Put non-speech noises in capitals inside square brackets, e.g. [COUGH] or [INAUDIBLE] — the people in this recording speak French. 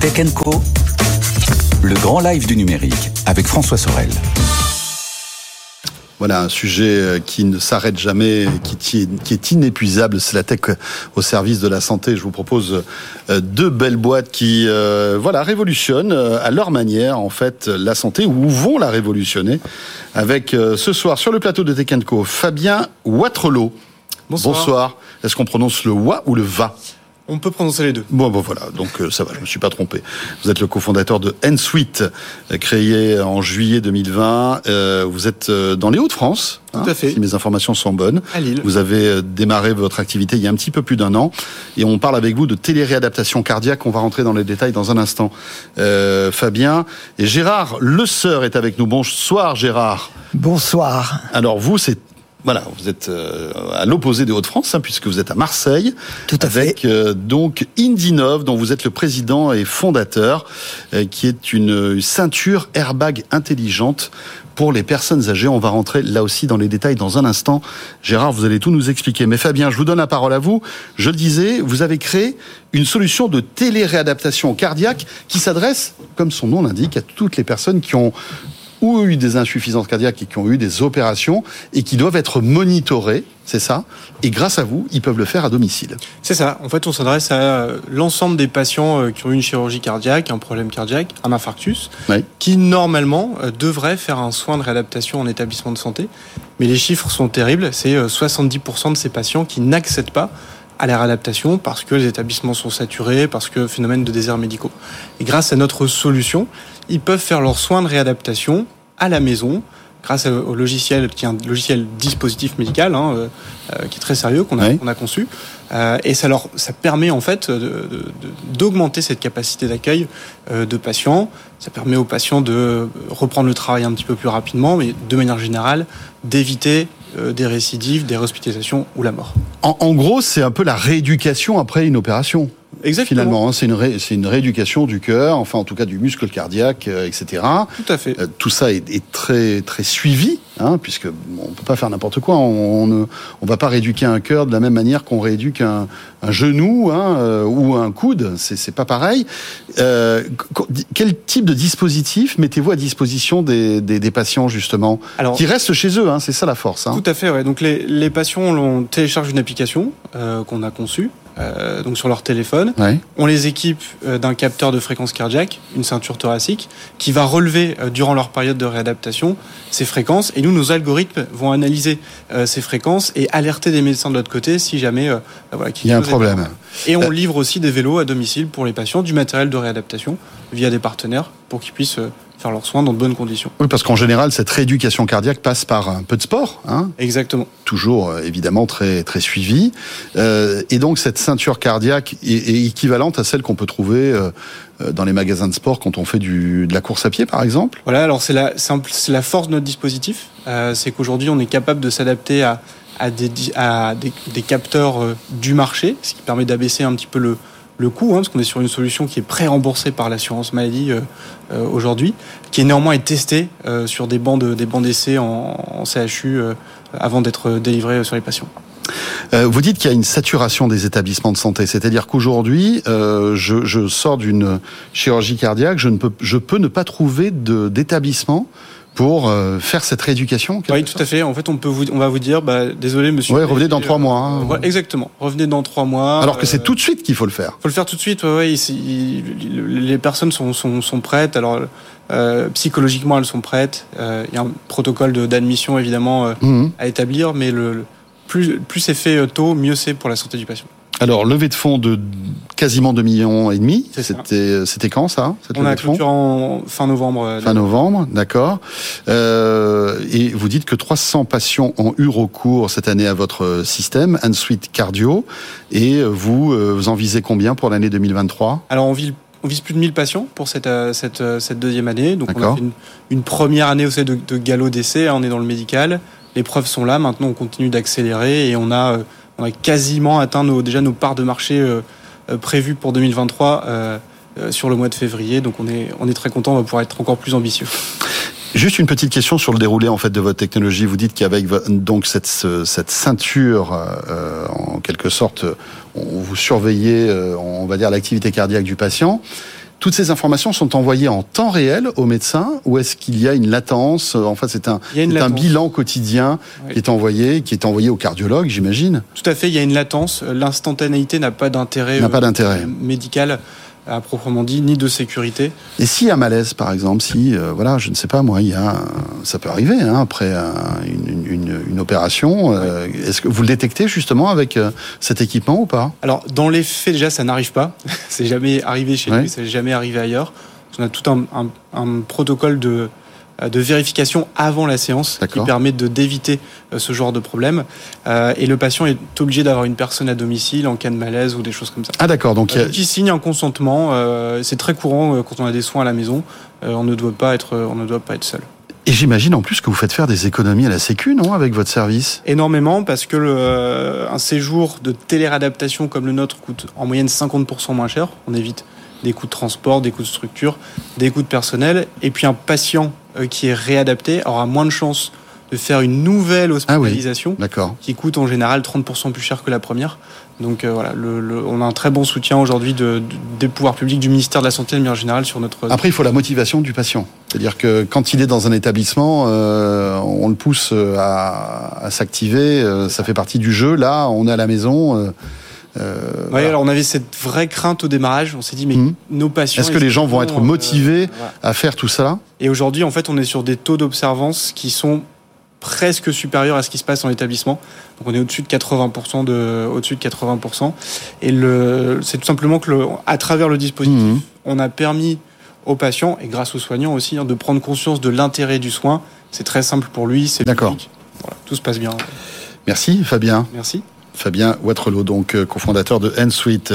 Tech Co, le grand live du numérique avec François Sorel. Voilà un sujet euh, qui ne s'arrête jamais, qui, est inépuisable. C'est la tech au service de la santé. Je vous propose euh, deux belles boîtes qui, euh, voilà, révolutionnent à leur manière en fait la santé ou vont la révolutionner. Avec ce soir sur le plateau de Tech Co, Fabien Watrelot. Bonsoir. Bonsoir. Est-ce qu'on prononce le wa ou le va? On peut prononcer les deux. Bon, bon voilà, donc euh, ça va, je me suis pas trompé. Vous êtes le cofondateur de Ensuite, euh, créé en juillet 2020. Euh, vous êtes dans les Hauts-de-France. Tout à fait. Si mes informations sont bonnes. À Lille. Vous avez démarré votre activité il y a un petit peu plus d'un an. Et on parle avec vous de téléréadaptation cardiaque. On va rentrer dans les détails dans un instant. Fabien. Et Gérard Le Sœur est avec nous. Bonsoir Gérard. Bonsoir. Alors vous, c'est voilà, vous êtes euh, à l'opposé des Hauts-de-France, hein, puisque vous êtes à Marseille. Tout à avec, euh, donc Indinov, dont vous êtes le président et fondateur, euh, qui est une ceinture airbag intelligente pour les personnes âgées. On va rentrer là aussi dans les détails dans un instant. Gérard, vous allez tout nous expliquer. Mais Fabien, je vous donne la parole à vous. Je le disais, vous avez créé une solution de télé-réadaptation cardiaque qui s'adresse, comme son nom l'indique, à toutes les personnes qui ont ou eu des insuffisances cardiaques et qui ont eu des opérations et qui doivent être monitorés, c'est ça Et grâce à vous, ils peuvent le faire à domicile. C'est ça. En fait, on s'adresse à l'ensemble des patients euh, qui ont eu une chirurgie cardiaque, un problème cardiaque, un infarctus, qui normalement euh, devraient faire un soin de réadaptation en établissement de santé. Mais les chiffres sont terribles. C'est 70% euh, de ces patients qui n'accèdent pas à la réadaptation parce que les établissements sont saturés, parce que phénomène de désert médicaux. Et grâce à notre solution, ils peuvent faire leurs soins de réadaptation à la maison grâce au logiciel qui est un logiciel dispositif médical hein, euh, euh, qui est très sérieux qu'on a, a, conçu. Euh, et ça leur ça permet en fait d'augmenter cette capacité d'accueil de patients. Ça permet aux patients de reprendre le travail un petit peu plus rapidement mais de manière générale d'éviter des récidives des hospitalisations ou la mort. En, en gros c'est un peu la rééducation après une opération Exactement. Finalement, hein, c'est une, c'est une rééducation du cœur, enfin en tout cas du muscle cardiaque, euh, etc. Tout à fait. Euh, tout ça est, est, très très suivi, hein, puisque on peut pas faire n'importe quoi. On, ne on va pas rééduquer un cœur de la même manière qu'on rééduque un, un genou hein, euh, ou un coude. C'est, pas pareil. Quel type de dispositif mettez-vous à disposition des, des, des patients justement, Alors, qui restent chez eux hein, C'est ça la force. Tout à fait. Ouais. Donc les, les patients, on télécharge une application qu'on a conçue euh, donc sur leur téléphone. On les équipe euh, d'un capteur de fréquence cardiaque, une ceinture thoracique, qui va relever euh, durant leur période de réadaptation ces fréquences. Et nous, nos algorithmes vont analyser ces fréquences et alerter des médecins de l'autre côté si jamais bah voilà, il y a un problème. Et on livre aussi des vélos à domicile pour les patients, du matériel de réadaptation via des partenaires pour qu'ils puissent faire leurs soins dans de bonnes conditions. Oui, parce qu'en général, cette rééducation cardiaque passe par un peu de sport. Hein Exactement. Toujours, euh, évidemment, très, très suivi. Euh, et donc, cette ceinture cardiaque est, équivalente à celle qu'on peut trouver euh, euh, dans les magasins de sport quand on fait du, de la course à pied, par exemple Voilà, alors c'est la, c'est la force de notre dispositif. Euh, c'est qu'aujourd'hui, on est capable de s'adapter à, à, des, à des, des capteurs du marché, ce qui permet d'abaisser un petit peu le, le coût, hein, parce qu'on est sur une solution qui est pré-remboursée par l'assurance maladie euh, euh, aujourd'hui, qui est néanmoins est testée euh, sur des bancs des bancs d'essai en, en, CHU avant d'être délivrée sur les patients. vous dites qu'il y a une saturation des établissements de santé, c'est-à-dire qu'aujourd'hui, je, je, sors d'une chirurgie cardiaque, je, ne peux, je peux ne pas trouver d'établissement pour euh, faire cette rééducation Oui, tout à fait. En fait, on peut vous, on va vous dire, bah, désolé, monsieur. Oui, revenez dans trois mois. Hein. Euh, exactement. Revenez dans trois mois. Alors que c'est euh, tout de suite qu'il faut le faire. Faut le faire tout de suite. Ouais, les personnes sont, sont, sont prêtes. Alors, euh, psychologiquement, elles sont prêtes. Il y a un protocole d'admission évidemment mhm. à établir, mais le, plus, plus c'est fait tôt, mieux c'est pour la santé du patient. Alors, levée de fonds de quasiment 2 millions et demi. C'était, c'était quand ça On a clôturé en fin novembre. Euh, fin novembre, d'accord. Euh, et vous dites que 300 patients ont eu recours cette année à votre système, Ensuite Cardio. Et vous, euh, vous en visez combien pour l'année 2023 Alors, on vise on vise plus de 1000 patients pour cette, cette, cette deuxième année. Donc on a fait une, une première année aussi de, de galop d'essai. Hein, on est dans le médical. Les preuves sont là. Maintenant, on continue d'accélérer et on a on a quasiment atteint nos, déjà nos parts de marché euh, euh, prévues pour 2023 euh, sur le mois de février. Donc on est, on est très content, on va pouvoir être encore plus ambitieux. [LAUGHS] Juste une petite question sur le déroulé en fait de votre technologie. Vous dites qu'avec donc cette, cette ceinture, en quelque sorte, on vous surveillez, on va dire l'activité cardiaque du patient. Toutes ces informations sont envoyées en temps réel au médecin ou est-ce qu'il y a une latence Enfin, c'est un, un bilan quotidien qui est envoyé, qui est envoyé au cardiologue, j'imagine. Tout à fait, il y a une latence. L'instantanéité n'a pas d'intérêt euh, médical à proprement dit, ni de sécurité. Et s'il y a malaise, par exemple, si, euh, voilà, je ne sais pas, moi, il y a, ça peut arriver hein, après une, opération. Euh, est-ce que vous le détectez justement avec euh, cet équipement ou pas? Alors, dans les faits, déjà, ça n'arrive pas. [LAUGHS] c'est jamais arrivé chez nous, c'est jamais arrivé ailleurs. On a tout un protocole de de vérification avant la séance qui permet de d'éviter euh, ce genre de problème. Euh, et le patient est obligé d'avoir une personne à domicile en cas de malaise ou des choses comme ça. Ah d'accord. Donc il signe un consentement. c'est très courant quand on a des soins à la maison. on ne doit pas être on ne doit pas être seul. Et j'imagine en plus que vous faites faire des économies à la Sécu, non, avec votre service? Énormément, parce que le, un séjour de téléréadaptation comme le nôtre coûte en moyenne 50% moins cher. On évite des coûts de transport, des coûts de structure, des coûts de personnel. Et puis un patient euh, qui est réadapté aura moins de chances de faire une nouvelle hospitalisation ah qui coûte en général 30% plus cher que la première. Donc euh, voilà, on a un très bon soutien aujourd'hui de, des pouvoirs publics, du ministère de la Santé de manière générale sur notre... Après, il faut la motivation du patient. C'est-à-dire que quand il est dans un établissement, euh, on le pousse à, à s'activer, ça fait partie du jeu. Là, on est à la maison euh, alors on avait cette vraie crainte au démarrage. On s'est dit, mais mhm. nos patients. Est-ce que les gens vont être motivés euh, à faire tout ça? Et aujourd'hui, en fait, on est sur des taux d'observance qui sont presque supérieurs à ce qui se passe en établissement. Donc on est au-dessus de 80% de, au-dessus de 80%. Et le, c'est tout simplement que le, à travers le dispositif, mhm. on a permis aux patients et grâce aux soignants aussi hein, de prendre conscience de l'intérêt du soin. C'est très simple pour lui. C'est d'accord. Voilà, tout se passe bien. Merci Fabien. Merci. Fabien Waterloo, donc euh, cofondateur de N-Suite.